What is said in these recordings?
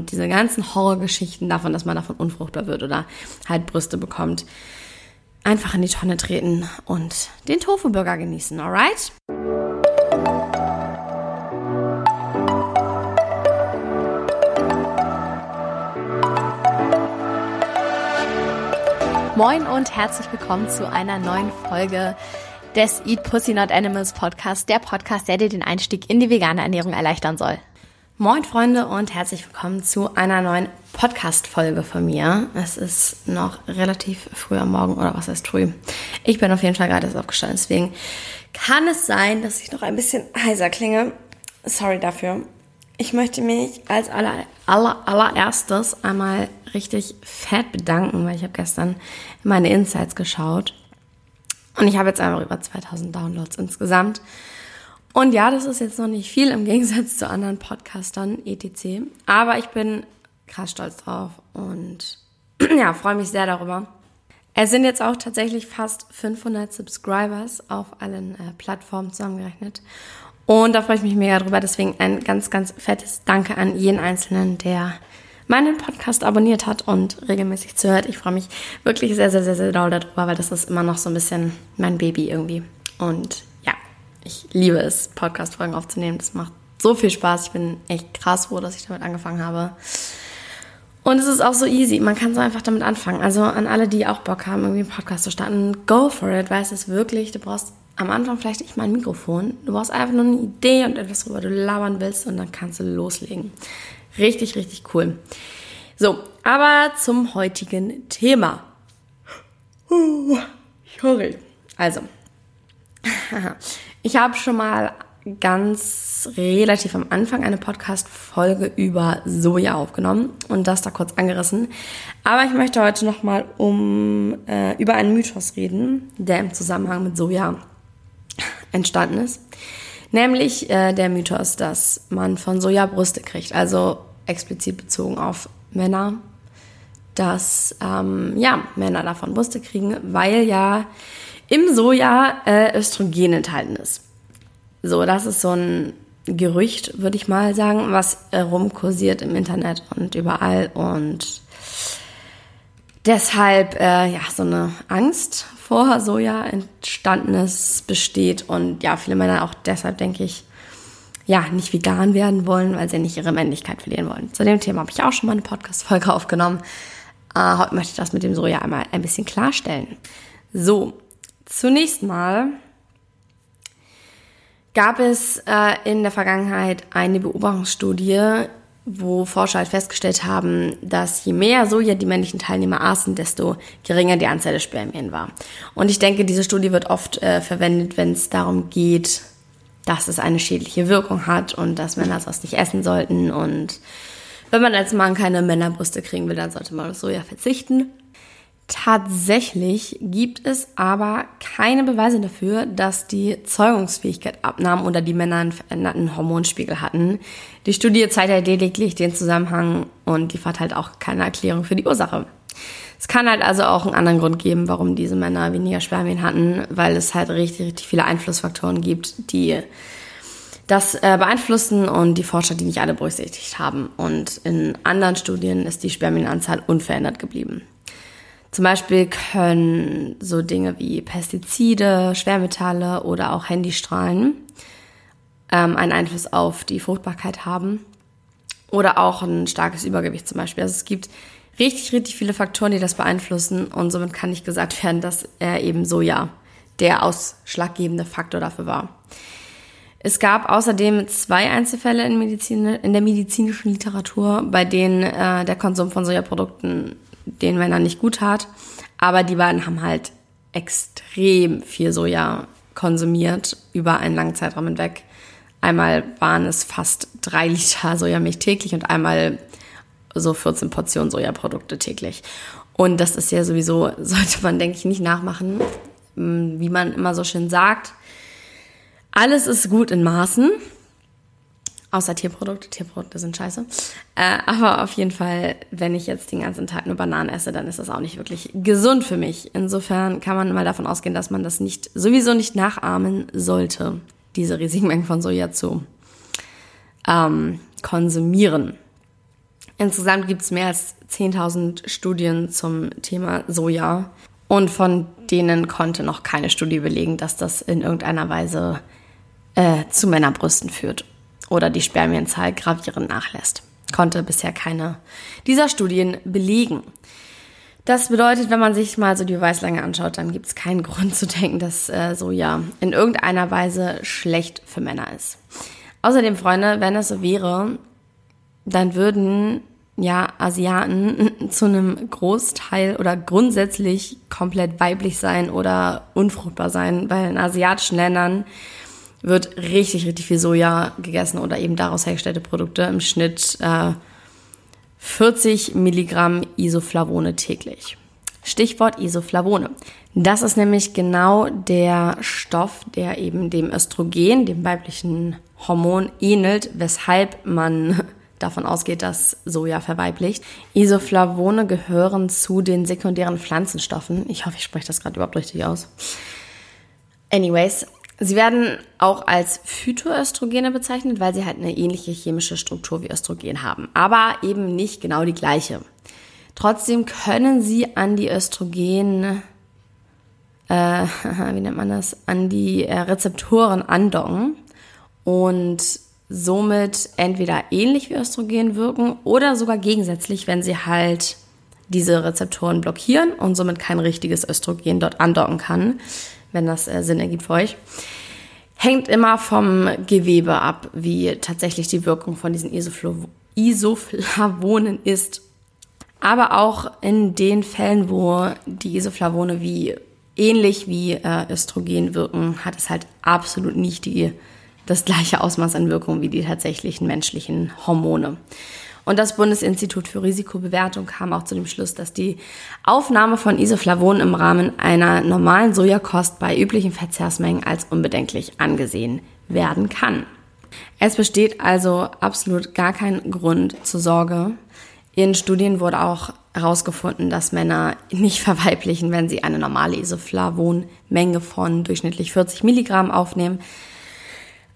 und diese ganzen Horrorgeschichten davon, dass man davon unfruchtbar wird oder halt Brüste bekommt, einfach in die Tonne treten und den Tofu-Burger genießen, alright? Moin und herzlich willkommen zu einer neuen Folge des Eat Pussy Not Animals Podcast, der Podcast, der dir den Einstieg in die vegane Ernährung erleichtern soll. Moin Freunde und herzlich willkommen zu einer neuen Podcast-Folge von mir. Es ist noch relativ früh am Morgen oder was heißt früh. Ich bin auf jeden Fall gerade erst aufgestanden, deswegen kann es sein, dass ich noch ein bisschen heiser klinge. Sorry dafür. Ich möchte mich als aller, aller, allererstes einmal richtig fett bedanken, weil ich habe gestern meine Insights geschaut und ich habe jetzt einfach über 2000 Downloads insgesamt. Und ja, das ist jetzt noch nicht viel im Gegensatz zu anderen Podcastern etc. Aber ich bin krass stolz drauf und ja, freue mich sehr darüber. Es sind jetzt auch tatsächlich fast 500 Subscribers auf allen äh, Plattformen zusammengerechnet. Und da freue ich mich mega drüber. Deswegen ein ganz, ganz fettes Danke an jeden Einzelnen, der meinen Podcast abonniert hat und regelmäßig zuhört. Ich freue mich wirklich sehr, sehr, sehr, sehr doll darüber, weil das ist immer noch so ein bisschen mein Baby irgendwie. Und ich liebe es, Podcast-Folgen aufzunehmen. Das macht so viel Spaß. Ich bin echt krass froh, dass ich damit angefangen habe. Und es ist auch so easy. Man kann so einfach damit anfangen. Also an alle, die auch Bock haben, irgendwie einen Podcast zu starten, go for it. Weißt es wirklich, du brauchst am Anfang vielleicht nicht mal ein Mikrofon. Du brauchst einfach nur eine Idee und etwas, worüber du labern willst und dann kannst du loslegen. Richtig, richtig cool. So, aber zum heutigen Thema. Sorry. Also, Ich habe schon mal ganz relativ am Anfang eine Podcast-Folge über Soja aufgenommen und das da kurz angerissen. Aber ich möchte heute nochmal um, äh, über einen Mythos reden, der im Zusammenhang mit Soja entstanden ist. Nämlich äh, der Mythos, dass man von Soja Brüste kriegt, also explizit bezogen auf Männer, dass ähm, ja, Männer davon Brüste kriegen, weil ja im Soja äh, Östrogen enthalten ist. So, das ist so ein Gerücht, würde ich mal sagen, was äh, rumkursiert im Internet und überall und deshalb äh, ja so eine Angst vor Soja entstandenes besteht und ja viele Männer auch deshalb denke ich ja nicht vegan werden wollen, weil sie nicht ihre Männlichkeit verlieren wollen. Zu dem Thema habe ich auch schon mal eine Podcast-Folge aufgenommen. Äh, heute möchte ich das mit dem Soja einmal ein bisschen klarstellen. So, Zunächst mal gab es äh, in der Vergangenheit eine Beobachtungsstudie, wo Forscher halt festgestellt haben, dass je mehr Soja die männlichen Teilnehmer aßen, desto geringer die Anzahl der Spermien war. Und ich denke, diese Studie wird oft äh, verwendet, wenn es darum geht, dass es eine schädliche Wirkung hat und dass Männer das nicht essen sollten. Und wenn man als Mann keine Männerbrüste kriegen will, dann sollte man auf Soja verzichten. Tatsächlich gibt es aber keine Beweise dafür, dass die Zeugungsfähigkeit abnahm oder die Männer einen veränderten Hormonspiegel hatten. Die Studie zeigt halt lediglich den Zusammenhang und liefert halt auch keine Erklärung für die Ursache. Es kann halt also auch einen anderen Grund geben, warum diese Männer weniger Spermien hatten, weil es halt richtig, richtig viele Einflussfaktoren gibt, die das äh, beeinflussen und die Forscher, die nicht alle berücksichtigt haben. Und in anderen Studien ist die Spermienanzahl unverändert geblieben. Zum Beispiel können so Dinge wie Pestizide, Schwermetalle oder auch Handystrahlen ähm, einen Einfluss auf die Fruchtbarkeit haben. Oder auch ein starkes Übergewicht zum Beispiel. Also es gibt richtig, richtig viele Faktoren, die das beeinflussen und somit kann nicht gesagt werden, dass er eben Soja der ausschlaggebende Faktor dafür war. Es gab außerdem zwei Einzelfälle in, Medizin, in der medizinischen Literatur, bei denen äh, der Konsum von Sojaprodukten den Männern nicht gut tat. Aber die beiden haben halt extrem viel Soja konsumiert über einen langen Zeitraum hinweg. Einmal waren es fast drei Liter Sojamilch täglich und einmal so 14 Portionen Sojaprodukte täglich. Und das ist ja sowieso, sollte man, denke ich, nicht nachmachen. Wie man immer so schön sagt, alles ist gut in Maßen. Außer Tierprodukte. Tierprodukte sind scheiße. Äh, aber auf jeden Fall, wenn ich jetzt den ganzen Tag nur Bananen esse, dann ist das auch nicht wirklich gesund für mich. Insofern kann man mal davon ausgehen, dass man das nicht, sowieso nicht nachahmen sollte, diese riesigen Mengen von Soja zu ähm, konsumieren. Insgesamt gibt es mehr als 10.000 Studien zum Thema Soja und von denen konnte noch keine Studie belegen, dass das in irgendeiner Weise äh, zu Männerbrüsten führt oder die Spermienzahl gravierend nachlässt. Konnte bisher keine dieser Studien belegen. Das bedeutet, wenn man sich mal so die Beweislänge anschaut, dann gibt es keinen Grund zu denken, dass äh, Soja in irgendeiner Weise schlecht für Männer ist. Außerdem, Freunde, wenn es so wäre, dann würden ja Asiaten zu einem Großteil oder grundsätzlich komplett weiblich sein oder unfruchtbar sein, weil in asiatischen Ländern wird richtig, richtig viel Soja gegessen oder eben daraus hergestellte Produkte. Im Schnitt äh, 40 Milligramm Isoflavone täglich. Stichwort Isoflavone. Das ist nämlich genau der Stoff, der eben dem Östrogen, dem weiblichen Hormon, ähnelt, weshalb man davon ausgeht, dass Soja verweiblicht. Isoflavone gehören zu den sekundären Pflanzenstoffen. Ich hoffe, ich spreche das gerade überhaupt richtig aus. Anyways, sie werden auch als Phytoöstrogene bezeichnet, weil sie halt eine ähnliche chemische Struktur wie Östrogen haben, aber eben nicht genau die gleiche. Trotzdem können sie an die Östrogen, äh, wie nennt man das, an die äh, Rezeptoren andocken und somit entweder ähnlich wie Östrogen wirken oder sogar gegensätzlich, wenn sie halt diese Rezeptoren blockieren und somit kein richtiges Östrogen dort andocken kann, wenn das äh, Sinn ergibt für euch. Hängt immer vom Gewebe ab, wie tatsächlich die Wirkung von diesen Isoflav Isoflavonen ist. Aber auch in den Fällen, wo die Isoflavone wie ähnlich wie äh, Östrogen wirken, hat es halt absolut nicht die das gleiche Ausmaß an Wirkung wie die tatsächlichen menschlichen Hormone. Und das Bundesinstitut für Risikobewertung kam auch zu dem Schluss, dass die Aufnahme von Isoflavonen im Rahmen einer normalen Sojakost bei üblichen Verzehrsmengen als unbedenklich angesehen werden kann. Es besteht also absolut gar kein Grund zur Sorge. In Studien wurde auch herausgefunden, dass Männer nicht verweiblichen, wenn sie eine normale Isoflavonmenge von durchschnittlich 40 Milligramm aufnehmen.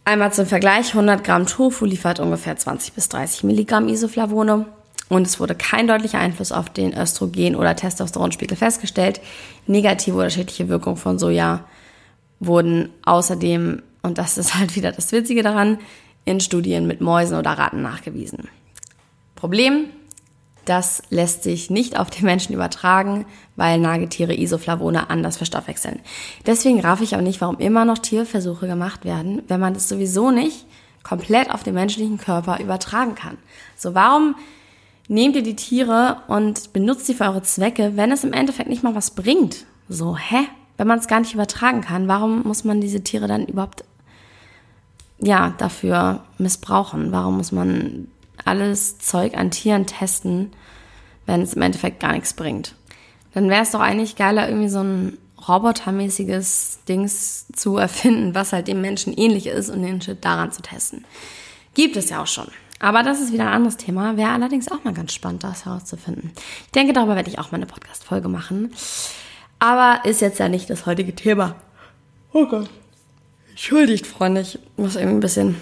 Einmal zum Vergleich, 100 Gramm Tofu liefert ungefähr 20 bis 30 Milligramm Isoflavone und es wurde kein deutlicher Einfluss auf den Östrogen- oder Testosteronspiegel festgestellt. Negative oder schädliche Wirkungen von Soja wurden außerdem, und das ist halt wieder das Witzige daran, in Studien mit Mäusen oder Ratten nachgewiesen. Problem, das lässt sich nicht auf den Menschen übertragen, weil Nagetiere Isoflavone anders verstoffwechseln. Deswegen raff ich auch nicht, warum immer noch Tierversuche gemacht werden, wenn man das sowieso nicht komplett auf den menschlichen Körper übertragen kann. So, warum nehmt ihr die Tiere und benutzt sie für eure Zwecke, wenn es im Endeffekt nicht mal was bringt? So, hä? Wenn man es gar nicht übertragen kann, warum muss man diese Tiere dann überhaupt ja, dafür missbrauchen? Warum muss man alles Zeug an Tieren testen, wenn es im Endeffekt gar nichts bringt. Dann wäre es doch eigentlich geiler, irgendwie so ein robotermäßiges Dings zu erfinden, was halt dem Menschen ähnlich ist und den Shit daran zu testen. Gibt es ja auch schon. Aber das ist wieder ein anderes Thema. Wäre allerdings auch mal ganz spannend, das herauszufinden. Ich denke, darüber werde ich auch mal eine Podcast-Folge machen. Aber ist jetzt ja nicht das heutige Thema. Oh Gott. Entschuldigt, Freunde. Ich muss irgendwie ein bisschen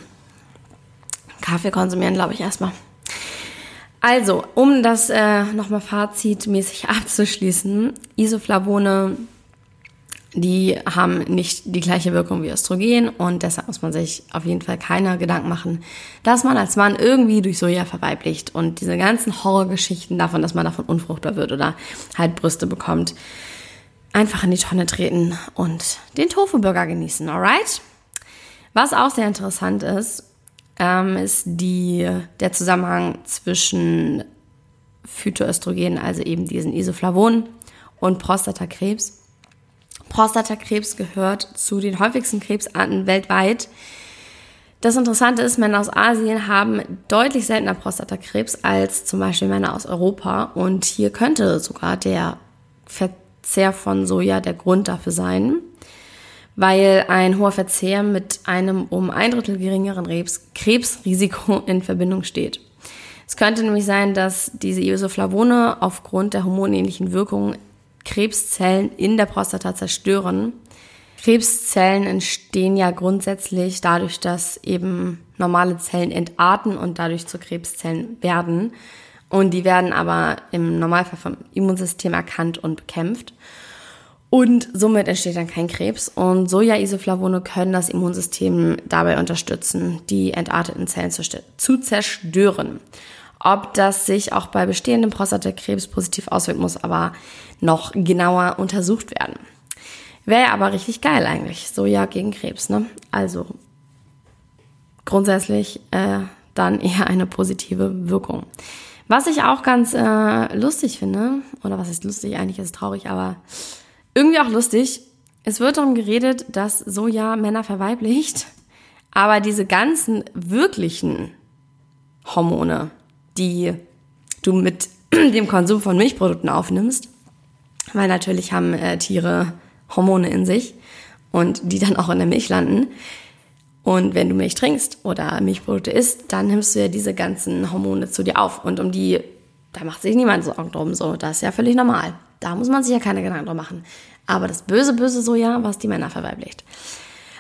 Kaffee konsumieren, glaube ich, erstmal. Also, um das äh, nochmal fazitmäßig abzuschließen, Isoflavone, die haben nicht die gleiche Wirkung wie Östrogen und deshalb muss man sich auf jeden Fall keine Gedanken machen, dass man als Mann irgendwie durch Soja verweiblicht und diese ganzen Horrorgeschichten davon, dass man davon unfruchtbar wird oder halt Brüste bekommt, einfach in die Tonne treten und den Tofu-Burger genießen, alright? Was auch sehr interessant ist, ähm, ist die, der Zusammenhang zwischen Phytoöstrogen, also eben diesen Isoflavon und Prostatakrebs. Prostatakrebs gehört zu den häufigsten Krebsarten weltweit. Das Interessante ist, Männer aus Asien haben deutlich seltener Prostatakrebs als zum Beispiel Männer aus Europa. Und hier könnte sogar der Verzehr von Soja der Grund dafür sein weil ein hoher Verzehr mit einem um ein Drittel geringeren Krebs Krebsrisiko in Verbindung steht. Es könnte nämlich sein, dass diese Isoflavone aufgrund der hormonähnlichen Wirkung Krebszellen in der Prostata zerstören. Krebszellen entstehen ja grundsätzlich dadurch, dass eben normale Zellen entarten und dadurch zu Krebszellen werden. Und die werden aber im Normalfall vom Immunsystem erkannt und bekämpft. Und somit entsteht dann kein Krebs. Und Soja-Isoflavone können das Immunsystem dabei unterstützen, die entarteten Zellen zu, zerstören. Ob das sich auch bei bestehendem Prostatakrebs positiv auswirkt, muss aber noch genauer untersucht werden. Wäre aber richtig geil eigentlich. Soja gegen Krebs, ne? Also grundsätzlich äh, dann eher eine positive Wirkung. Was ich auch ganz äh, lustig finde, oder was ist lustig, eigentlich ist es traurig, aber irgendwie auch lustig, es wird darum geredet, dass Soja Männer verweiblicht, aber diese ganzen wirklichen Hormone, die du mit dem Konsum von Milchprodukten aufnimmst, weil natürlich haben äh, Tiere Hormone in sich und die dann auch in der Milch landen. Und wenn du Milch trinkst oder Milchprodukte isst, dann nimmst du ja diese ganzen Hormone zu dir auf. Und um die, da macht sich niemand Sorgen drum. So, das ist ja völlig normal. Da muss man sich ja keine Gedanken drum machen. Aber das böse, böse Soja, was die Männer verweiblicht.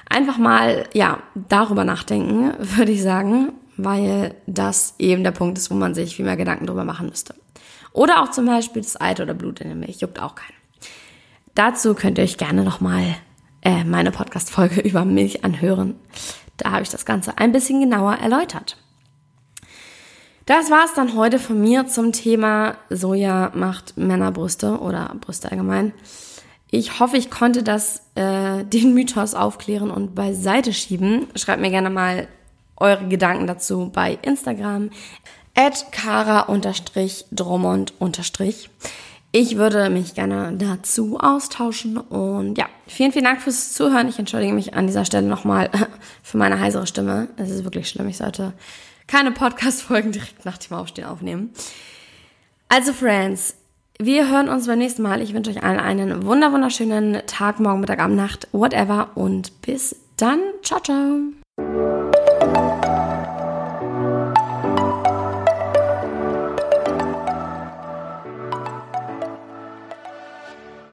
Einfach mal, ja, darüber nachdenken, würde ich sagen, weil das eben der Punkt ist, wo man sich viel mehr Gedanken drüber machen müsste. Oder auch zum Beispiel das Eiter oder Blut in der Milch, juckt auch keinen. Dazu könnt ihr euch gerne nochmal äh, meine Podcast-Folge über Milch anhören. Da habe ich das Ganze ein bisschen genauer erläutert. Das war es dann heute von mir zum Thema Soja macht Männerbrüste oder Brüste allgemein. Ich hoffe, ich konnte das äh, den Mythos aufklären und beiseite schieben. Schreibt mir gerne mal eure Gedanken dazu bei Instagram at kara-drummond- ich würde mich gerne dazu austauschen und ja, vielen, vielen Dank fürs Zuhören. Ich entschuldige mich an dieser Stelle nochmal für meine heisere Stimme. Es ist wirklich schlimm. Ich sollte keine Podcast-Folgen direkt nach dem Aufstehen aufnehmen. Also, Friends, wir hören uns beim nächsten Mal. Ich wünsche euch allen einen wunder wunderschönen Tag, morgen, Mittag, Abend, Nacht, whatever und bis dann. Ciao, ciao.